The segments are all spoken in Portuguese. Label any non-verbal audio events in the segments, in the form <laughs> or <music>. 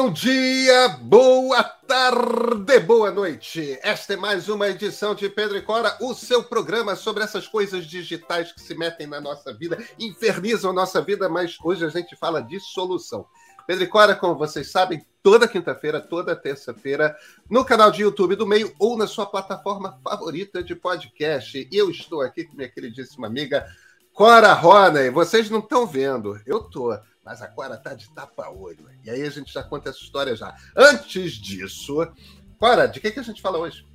Bom dia, boa tarde, boa noite. Esta é mais uma edição de Pedro e Cora, o seu programa sobre essas coisas digitais que se metem na nossa vida, infernizam a nossa vida, mas hoje a gente fala de solução. Pedro e Cora, como vocês sabem, toda quinta-feira, toda terça-feira, no canal de YouTube do Meio ou na sua plataforma favorita de podcast. E eu estou aqui com minha queridíssima amiga Cora Roney. Vocês não estão vendo, eu tô mas agora tá de tapa-olho. E aí a gente já conta essa história já. Antes disso, Cora, de que, que a gente fala hoje?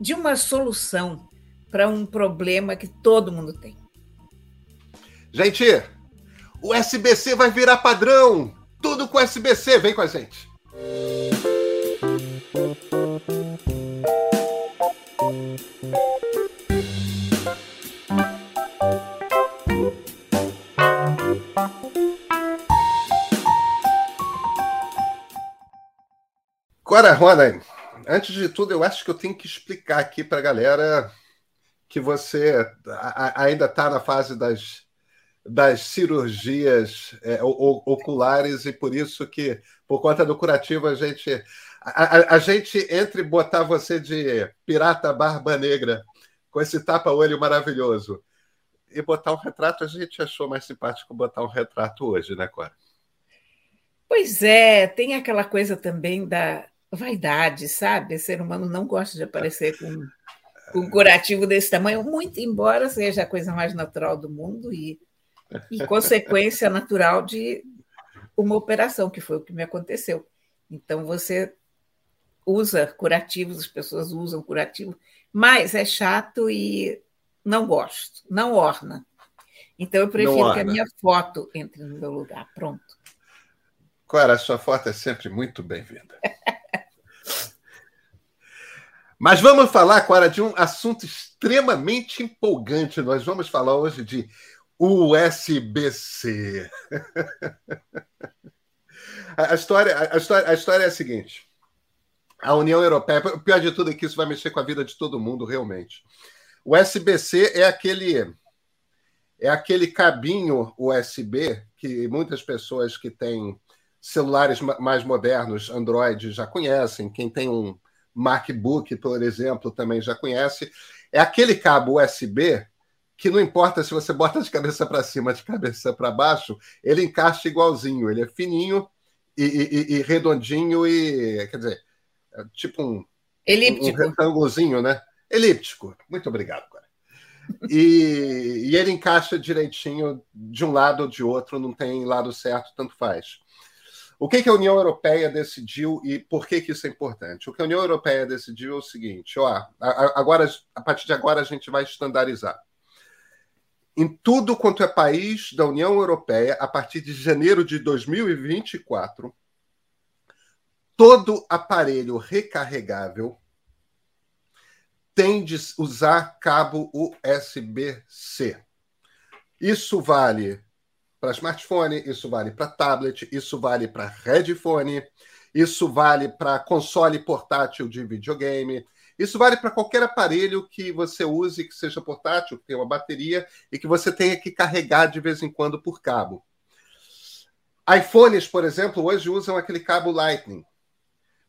De uma solução para um problema que todo mundo tem. Gente, o SBC vai virar padrão. Tudo com SBC. Vem com a gente. Agora, Rona, antes de tudo, eu acho que eu tenho que explicar aqui para a galera que você ainda está na fase das, das cirurgias é, oculares e por isso que, por conta do curativo, a gente, a, a, gente entre botar você de pirata barba negra com esse tapa-olho maravilhoso e botar um retrato, a gente achou mais simpático botar um retrato hoje, né, Cora? Pois é, tem aquela coisa também da, vaidade, sabe? O ser humano não gosta de aparecer com, <laughs> com um curativo desse tamanho, muito embora seja a coisa mais natural do mundo e, e consequência natural de uma operação, que foi o que me aconteceu. Então, você usa curativos, as pessoas usam curativo, mas é chato e não gosto, não orna. Então, eu prefiro que a minha foto entre no meu lugar. Pronto. Clara, a sua foto é sempre muito bem-vinda. <laughs> Mas vamos falar agora de um assunto extremamente empolgante. Nós vamos falar hoje de USB-C. <laughs> a, história, a, história, a história é a seguinte: a União Europeia, o pior de tudo é que isso vai mexer com a vida de todo mundo, realmente. O USB-C é aquele é aquele cabinho USB que muitas pessoas que têm celulares mais modernos, Android, já conhecem. Quem tem um MacBook, por exemplo, também já conhece. É aquele cabo USB que não importa se você bota de cabeça para cima, de cabeça para baixo, ele encaixa igualzinho. Ele é fininho e, e, e redondinho e, quer dizer, é tipo um, Elíptico. um retângulozinho, né? Elíptico. Muito obrigado, cara. E, e ele encaixa direitinho de um lado ou de outro, não tem lado certo, tanto faz. O que, que, a União Europeia decidiu e por que, que isso é importante? O que a União Europeia decidiu é o seguinte: ó, agora, a partir de agora a gente vai estandarizar. Em tudo quanto é país da União Europeia, a partir de janeiro de 2024, todo aparelho recarregável tem de usar cabo USB-C. Isso vale para smartphone, isso vale para tablet, isso vale para headphone, isso vale para console portátil de videogame, isso vale para qualquer aparelho que você use que seja portátil, que tenha uma bateria e que você tenha que carregar de vez em quando por cabo. iPhones, por exemplo, hoje usam aquele cabo Lightning.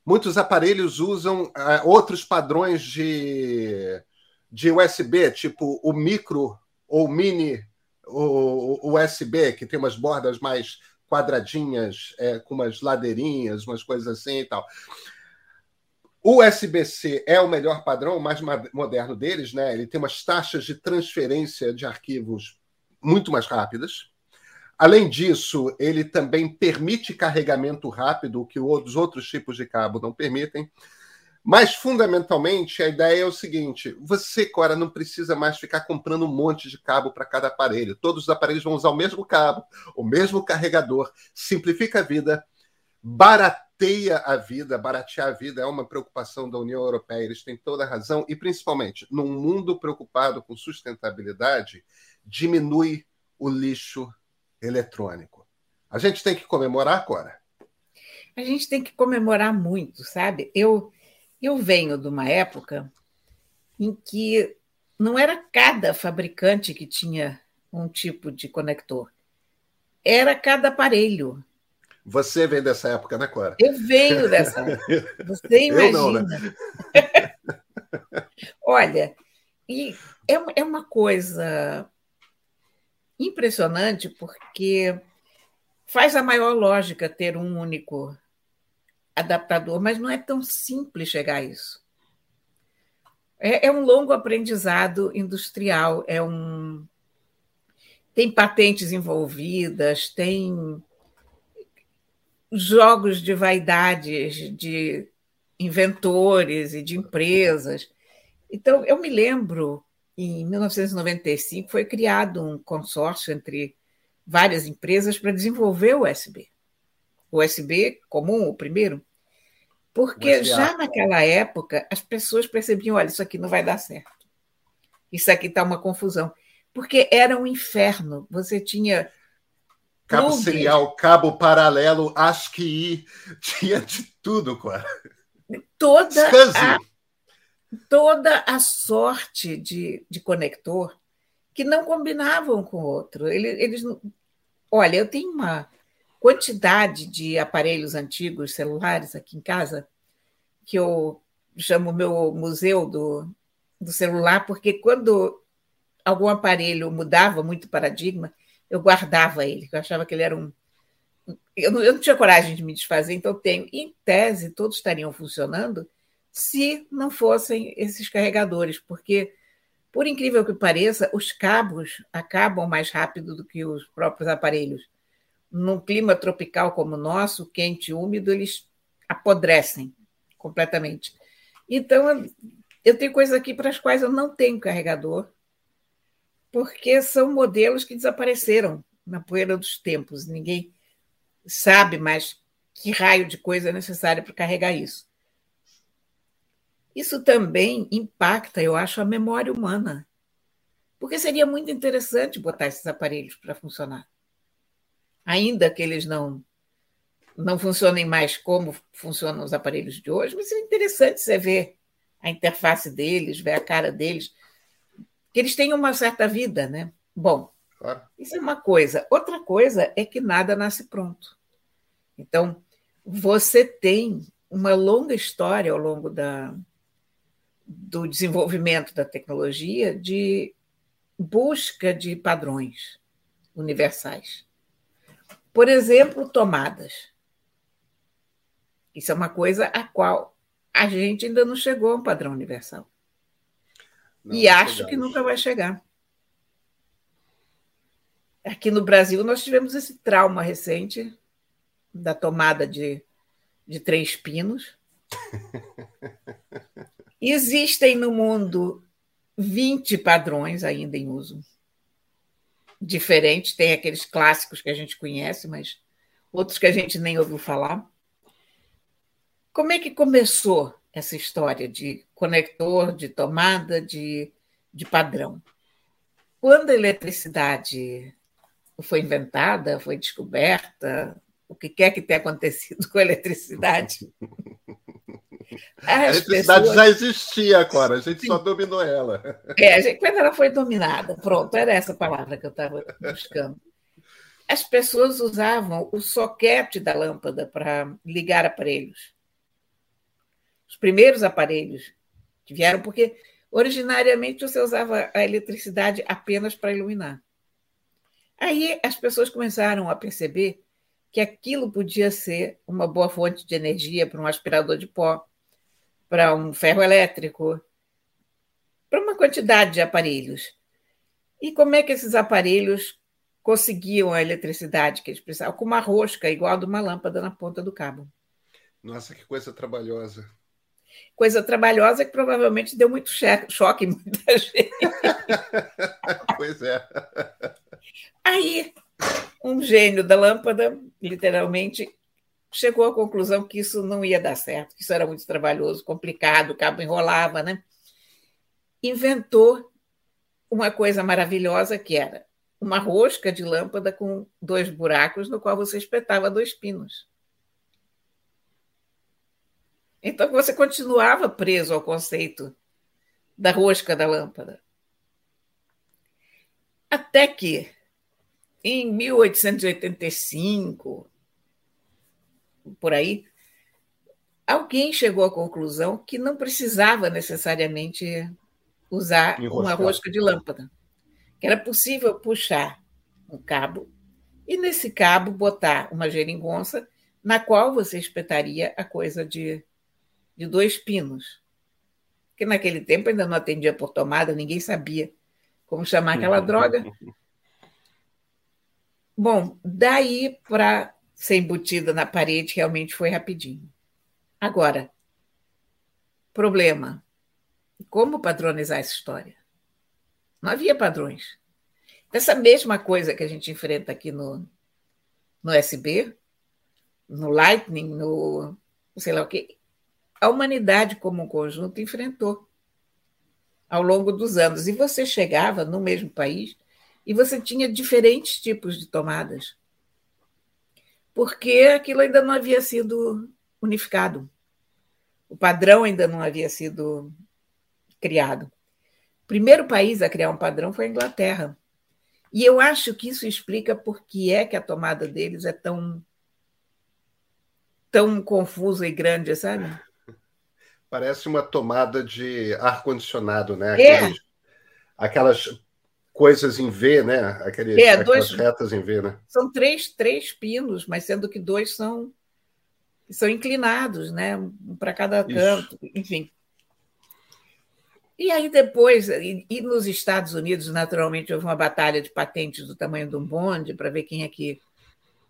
Muitos aparelhos usam uh, outros padrões de, de USB, tipo o micro ou mini o, o USB, que tem umas bordas mais quadradinhas, é, com umas ladeirinhas, umas coisas assim e tal. O USB-C é o melhor padrão, o mais moderno deles, né? Ele tem umas taxas de transferência de arquivos muito mais rápidas. Além disso, ele também permite carregamento rápido, o que os outros tipos de cabo não permitem. Mas, fundamentalmente, a ideia é o seguinte: você, Cora, não precisa mais ficar comprando um monte de cabo para cada aparelho. Todos os aparelhos vão usar o mesmo cabo, o mesmo carregador. Simplifica a vida, barateia a vida. Baratear a vida é uma preocupação da União Europeia, eles têm toda a razão. E, principalmente, num mundo preocupado com sustentabilidade, diminui o lixo eletrônico. A gente tem que comemorar, Cora? A gente tem que comemorar muito, sabe? Eu eu venho de uma época em que não era cada fabricante que tinha um tipo de conector, era cada aparelho. Você vem dessa época, né, Cora? Eu venho dessa época. <laughs> Você imagina. Não, né? <laughs> Olha, e é, é uma coisa impressionante porque faz a maior lógica ter um único adaptador, mas não é tão simples chegar a isso. É, é um longo aprendizado industrial, é um tem patentes envolvidas, tem jogos de vaidades de inventores e de empresas. Então, eu me lembro, em 1995, foi criado um consórcio entre várias empresas para desenvolver o USB. O USB comum, o primeiro, porque já naquela época as pessoas percebiam: olha, isso aqui não vai dar certo. Isso aqui está uma confusão. Porque era um inferno. Você tinha. Cabo serial, cabo paralelo, ASCII, tinha de tudo, cara. Toda a, toda a sorte de, de conector que não combinavam com o outro. Eles, eles, olha, eu tenho uma quantidade de aparelhos antigos, celulares aqui em casa, que eu chamo meu museu do, do celular, porque quando algum aparelho mudava muito o paradigma, eu guardava ele, eu achava que ele era um. Eu não, eu não tinha coragem de me desfazer, então eu tenho. Em tese, todos estariam funcionando se não fossem esses carregadores, porque por incrível que pareça, os cabos acabam mais rápido do que os próprios aparelhos. Num clima tropical como o nosso, quente e úmido, eles apodrecem completamente. Então, eu tenho coisas aqui para as quais eu não tenho carregador, porque são modelos que desapareceram na poeira dos tempos. Ninguém sabe mais que raio de coisa é necessária para carregar isso. Isso também impacta, eu acho, a memória humana. Porque seria muito interessante botar esses aparelhos para funcionar. Ainda que eles não não funcionem mais como funcionam os aparelhos de hoje, mas é interessante você ver a interface deles, ver a cara deles, que eles têm uma certa vida, né? Bom, claro. isso é uma coisa. Outra coisa é que nada nasce pronto. Então, você tem uma longa história ao longo da, do desenvolvimento da tecnologia de busca de padrões universais. Por exemplo, tomadas. Isso é uma coisa a qual a gente ainda não chegou a um padrão universal. Não, e acho chegamos. que nunca vai chegar. Aqui no Brasil, nós tivemos esse trauma recente da tomada de, de três pinos. <laughs> Existem no mundo 20 padrões ainda em uso. Diferentes, tem aqueles clássicos que a gente conhece, mas outros que a gente nem ouviu falar. Como é que começou essa história de conector, de tomada, de, de padrão? Quando a eletricidade foi inventada, foi descoberta, o que quer que tenha acontecido <laughs> com a eletricidade, <laughs> a eletricidade pessoas... já existia agora, a gente Sim. só dominou ela. É, a gente, quando ela foi dominada, pronto, era essa palavra que eu estava buscando. As pessoas usavam o soquete da lâmpada para ligar aparelhos. Os primeiros aparelhos que vieram, porque originariamente você usava a eletricidade apenas para iluminar. Aí as pessoas começaram a perceber que aquilo podia ser uma boa fonte de energia para um aspirador de pó, para um ferro elétrico, para uma quantidade de aparelhos. E como é que esses aparelhos conseguiam a eletricidade que eles precisavam? Com uma rosca igual a de uma lâmpada na ponta do cabo. Nossa, que coisa trabalhosa. Coisa trabalhosa que provavelmente deu muito choque em muita <laughs> gente. <laughs> pois é. Aí, um gênio da lâmpada, literalmente, chegou à conclusão que isso não ia dar certo, que isso era muito trabalhoso, complicado, o cabo enrolava, né? Inventou uma coisa maravilhosa que era uma rosca de lâmpada com dois buracos no qual você espetava dois pinos. Então você continuava preso ao conceito da rosca da lâmpada. Até que, em 1885, por aí, alguém chegou à conclusão que não precisava necessariamente usar Enroscar. uma rosca de lâmpada, que era possível puxar um cabo e nesse cabo botar uma geringonça na qual você espetaria a coisa de, de dois pinos. Porque naquele tempo ainda não atendia por tomada, ninguém sabia como chamar aquela <laughs> droga. Bom, daí para ser embutida na parede realmente foi rapidinho. Agora, problema: como padronizar essa história? Não havia padrões. Essa mesma coisa que a gente enfrenta aqui no, no SB, no Lightning, no sei lá o que, a humanidade como um conjunto enfrentou ao longo dos anos. E você chegava no mesmo país e você tinha diferentes tipos de tomadas, porque aquilo ainda não havia sido unificado. O padrão ainda não havia sido criado. O primeiro país a criar um padrão foi a Inglaterra. E eu acho que isso explica por que é que a tomada deles é tão tão confusa e grande, sabe? Parece uma tomada de ar-condicionado, né? É. Aqueles, é. Aquelas coisas em V, né? Aqueles, é, dois, retas em V, né? São três, três pinos, mas sendo que dois são, são inclinados, né? Um para cada canto, Isso. enfim. E aí depois, e, e, nos Estados Unidos, naturalmente, houve uma batalha de patentes do tamanho de um bonde para ver quem é que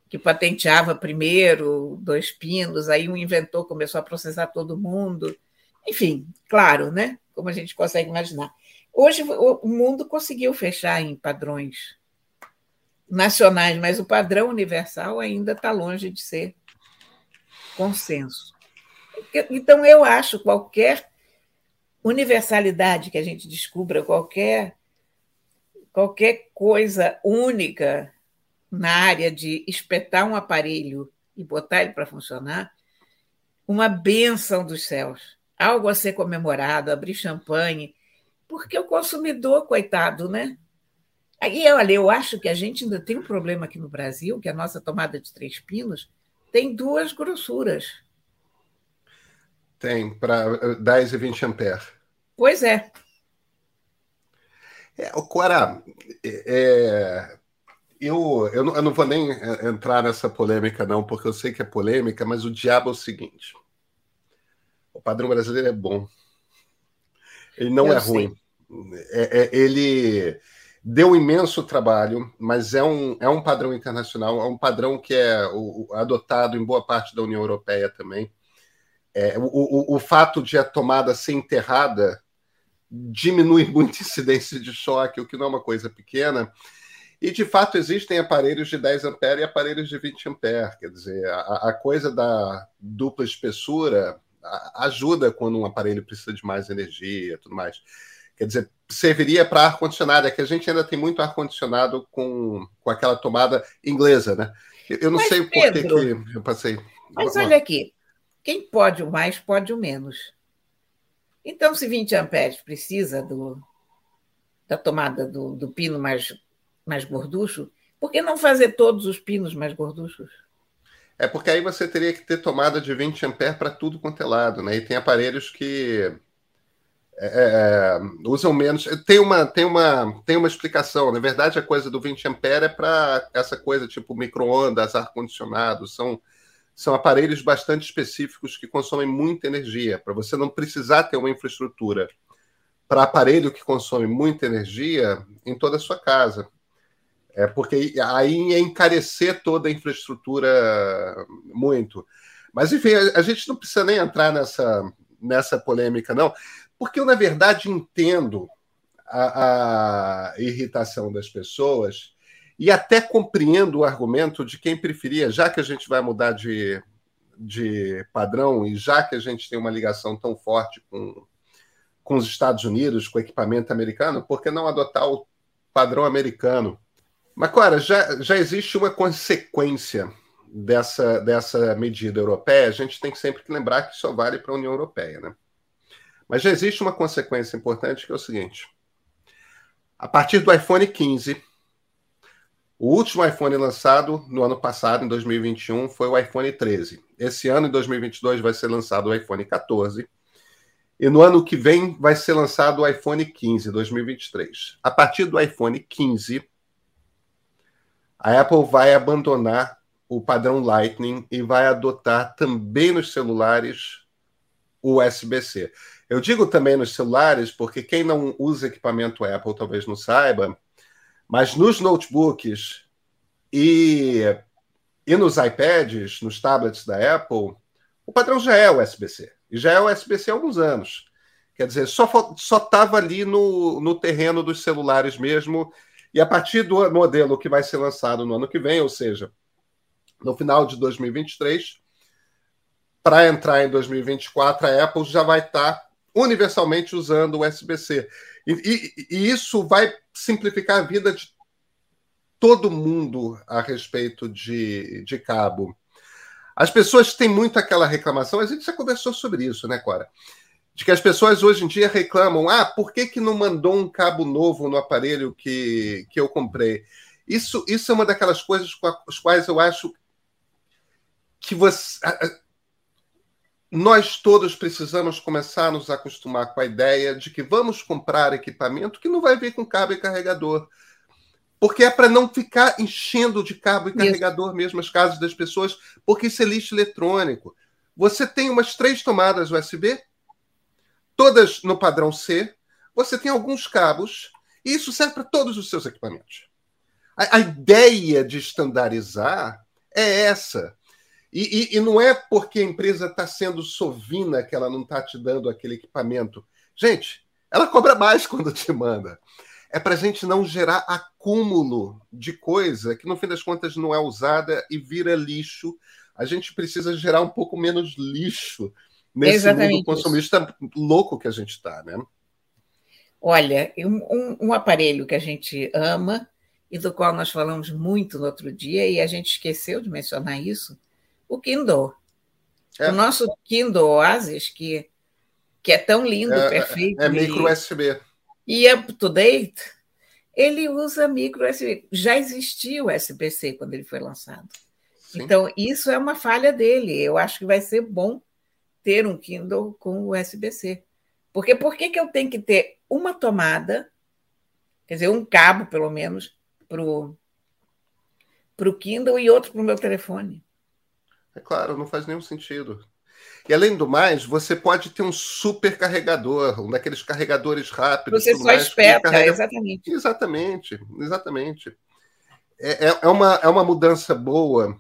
que patenteava primeiro dois pinos, aí um inventor começou a processar todo mundo. Enfim, claro, né? Como a gente consegue imaginar. Hoje o mundo conseguiu fechar em padrões nacionais, mas o padrão universal ainda está longe de ser consenso. Então, eu acho qualquer universalidade que a gente descubra, qualquer, qualquer coisa única na área de espetar um aparelho e botar ele para funcionar, uma benção dos céus, algo a ser comemorado, abrir champanhe, porque o consumidor, coitado, né? Aí, olha, eu acho que a gente ainda tem um problema aqui no Brasil, que a nossa tomada de três pinos tem duas grossuras. Tem, para 10 e 20 amperes. Pois é. é o Cora, é, eu, eu, não, eu não vou nem é, entrar nessa polêmica, não, porque eu sei que é polêmica, mas o diabo é o seguinte: o padrão brasileiro é bom. Ele não eu é sei. ruim. É, é, ele deu imenso trabalho, mas é um, é um padrão internacional, é um padrão que é o, adotado em boa parte da União Europeia também. É, o, o, o fato de a tomada ser enterrada diminui <laughs> muito a incidência de choque, o que não é uma coisa pequena. E, de fato, existem aparelhos de 10 amperes e aparelhos de 20 amperes. Quer dizer, a, a coisa da dupla espessura ajuda quando um aparelho precisa de mais energia tudo mais. Quer dizer, serviria para ar-condicionado. É que a gente ainda tem muito ar-condicionado com, com aquela tomada inglesa, né? Eu não mas, sei o porquê que eu passei. Mas olha aqui, quem pode o mais, pode o menos. Então, se 20 amperes precisa do, da tomada do, do pino mais mais gorducho, por que não fazer todos os pinos mais gorduchos? É porque aí você teria que ter tomada de 20 amperes para tudo quanto é lado, né? E tem aparelhos que é, é, usam menos. Tem uma, tem, uma, tem uma explicação. Na verdade, a coisa do 20 amperes é para essa coisa tipo micro-ondas, ar-condicionado. São, são aparelhos bastante específicos que consomem muita energia, para você não precisar ter uma infraestrutura para aparelho que consome muita energia em toda a sua casa. É porque aí ia encarecer toda a infraestrutura muito. Mas, enfim, a, a gente não precisa nem entrar nessa, nessa polêmica, não, porque eu, na verdade, entendo a, a irritação das pessoas e até compreendo o argumento de quem preferia, já que a gente vai mudar de, de padrão e já que a gente tem uma ligação tão forte com, com os Estados Unidos, com o equipamento americano, por que não adotar o padrão americano? Mas, Clara, já, já existe uma consequência dessa, dessa medida europeia. A gente tem sempre que lembrar que só vale para a União Europeia, né? Mas já existe uma consequência importante que é o seguinte: a partir do iPhone 15, O último iPhone lançado no ano passado, em 2021, foi o iPhone 13. Esse ano, em 2022, vai ser lançado o iPhone 14. E no ano que vem vai ser lançado o iPhone 15, 2023. A partir do iPhone 15, a Apple vai abandonar o padrão Lightning e vai adotar também nos celulares USB-C. Eu digo também nos celulares porque quem não usa equipamento Apple talvez não saiba, mas nos notebooks e, e nos iPads, nos tablets da Apple, o padrão já é USB-C. E já é USB-C há alguns anos. Quer dizer, só estava ali no, no terreno dos celulares mesmo. E a partir do modelo que vai ser lançado no ano que vem, ou seja, no final de 2023, para entrar em 2024, a Apple já vai estar tá universalmente usando o USB-C. E, e, e, isso vai simplificar a vida de todo mundo a respeito de, de cabo. As pessoas têm muito aquela reclamação, a gente já conversou sobre isso, né, Cora? De que as pessoas hoje em dia reclamam: ah, por que, que não mandou um cabo novo no aparelho que, que eu comprei? Isso, isso é uma daquelas coisas com as quais eu acho que você nós todos precisamos começar a nos acostumar com a ideia de que vamos comprar equipamento que não vai vir com cabo e carregador. Porque é para não ficar enchendo de cabo e isso. carregador mesmo as casas das pessoas, porque isso é lixo eletrônico. Você tem umas três tomadas USB, todas no padrão C, você tem alguns cabos, e isso serve para todos os seus equipamentos. A, a ideia de estandarizar é essa e, e, e não é porque a empresa está sendo sovina que ela não está te dando aquele equipamento. Gente, ela cobra mais <laughs> quando te manda. É para a gente não gerar acúmulo de coisa que, no fim das contas, não é usada e vira lixo. A gente precisa gerar um pouco menos lixo nesse Exatamente mundo consumista isso. louco que a gente está, né? Olha, um, um, aparelho que a gente ama e do qual nós falamos muito no outro dia, e a gente esqueceu de mencionar isso, o Kindle. É. O nosso Kindle Oasis, que, que é tão lindo, é, perfeito. É, é micro USB. E up to date, ele usa micro USB. Já existia o USB-C quando ele foi lançado. Sim. Então, isso é uma falha dele. Eu acho que vai ser bom ter um Kindle com USB-C. Porque por que, que eu tenho que ter uma tomada, quer dizer, um cabo, pelo menos, para o Kindle e outro para o meu telefone? É claro, não faz nenhum sentido. E além do mais, você pode ter um super carregador, um daqueles carregadores rápidos. Você só mais, espeta, carrega... exatamente. Exatamente, exatamente. É, é, é, uma, é uma mudança boa.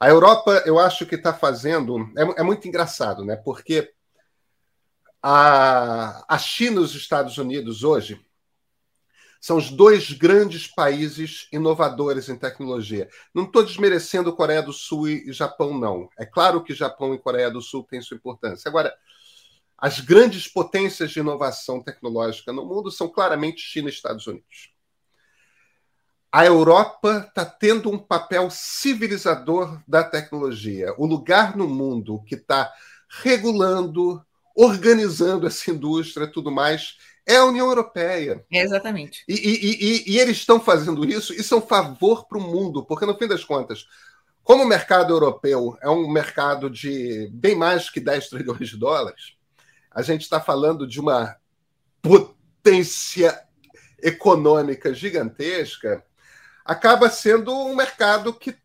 A Europa, eu acho que está fazendo. É, é muito engraçado, né? Porque a, a China e os Estados Unidos hoje são os dois grandes países inovadores em tecnologia. Não estou desmerecendo Coreia do Sul e Japão, não. É claro que Japão e Coreia do Sul têm sua importância. Agora, as grandes potências de inovação tecnológica no mundo são claramente China e Estados Unidos. A Europa está tendo um papel civilizador da tecnologia. O lugar no mundo que está regulando, organizando essa indústria tudo mais é a União Europeia. exatamente. E, e, e, e, eles estão fazendo isso, isso é um favor para o mundo, porque no fim das contas, como o mercado europeu é um mercado de bem mais que 10 trilhões de dólares, a gente está falando de uma potência econômica gigantesca, acaba sendo um mercado que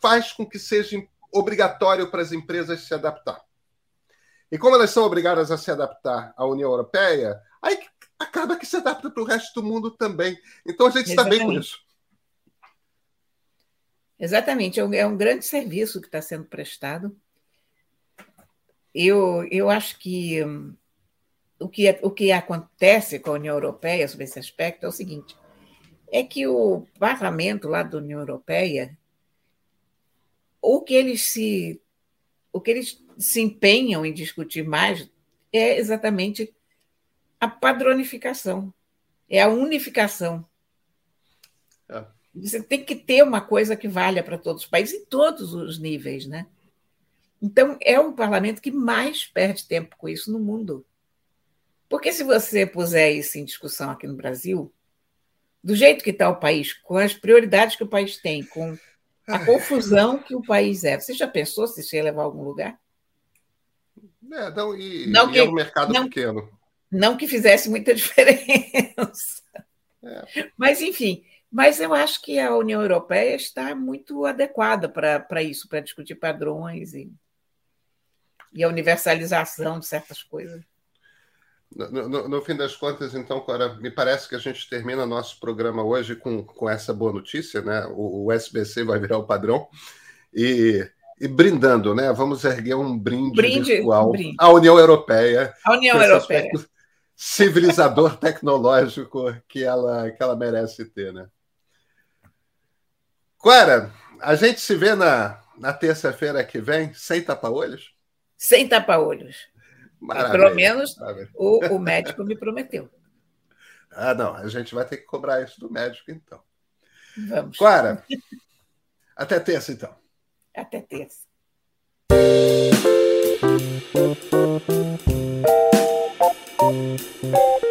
faz com que seja obrigatório para as empresas se adaptar. E como elas são obrigadas a se adaptar à União Europeia, aí acaba que se adapta para o resto do mundo também. Então a gente está bem com isso. Exatamente, é um, é um grande serviço que está sendo prestado. Eu, eu acho que hum, o que, é, o que acontece com a União Europeia sobre esse aspecto é o seguinte: é que o parlamento lá da União Europeia, o que eles se, o que eles se empenham em discutir mais é exatamente a padronificação, é a unificação. É. Você tem que ter uma coisa que valha para todos os países, em todos os níveis, né? Então, é o parlamento que mais perde tempo com isso no mundo. Porque se você puser isso em discussão aqui no Brasil, do jeito que está o país, com as prioridades que o país tem, com a confusão que o país é. Você já pensou se isso ia levar a algum lugar? É, não, e, não que, é um mercado não, pequeno. Não que fizesse muita <laughs> diferença. É. Mas, enfim, mas eu acho que a União Europeia está muito adequada para isso, para discutir padrões e, e a universalização de certas coisas. No, no, no, fim das contas, então, Cora, me parece que a gente termina nosso programa hoje com, com essa boa notícia, né? O, o SBC vai virar o padrão e, e brindando, né? Vamos erguer um brinde, brinde virtual um brinde. à União Europeia. A União Europeia. Civilizador <laughs> tecnológico que ela, que ela merece ter, né? Cora, a gente se vê na, na terça-feira que vem, sem tapa-olhos? Sem tapa-olhos. Pelo menos o, o médico me prometeu. <laughs> Ah, não. A gente vai ter que cobrar isso do médico, então. Vamos. Clara, <laughs> até terça, então. Até terça. Música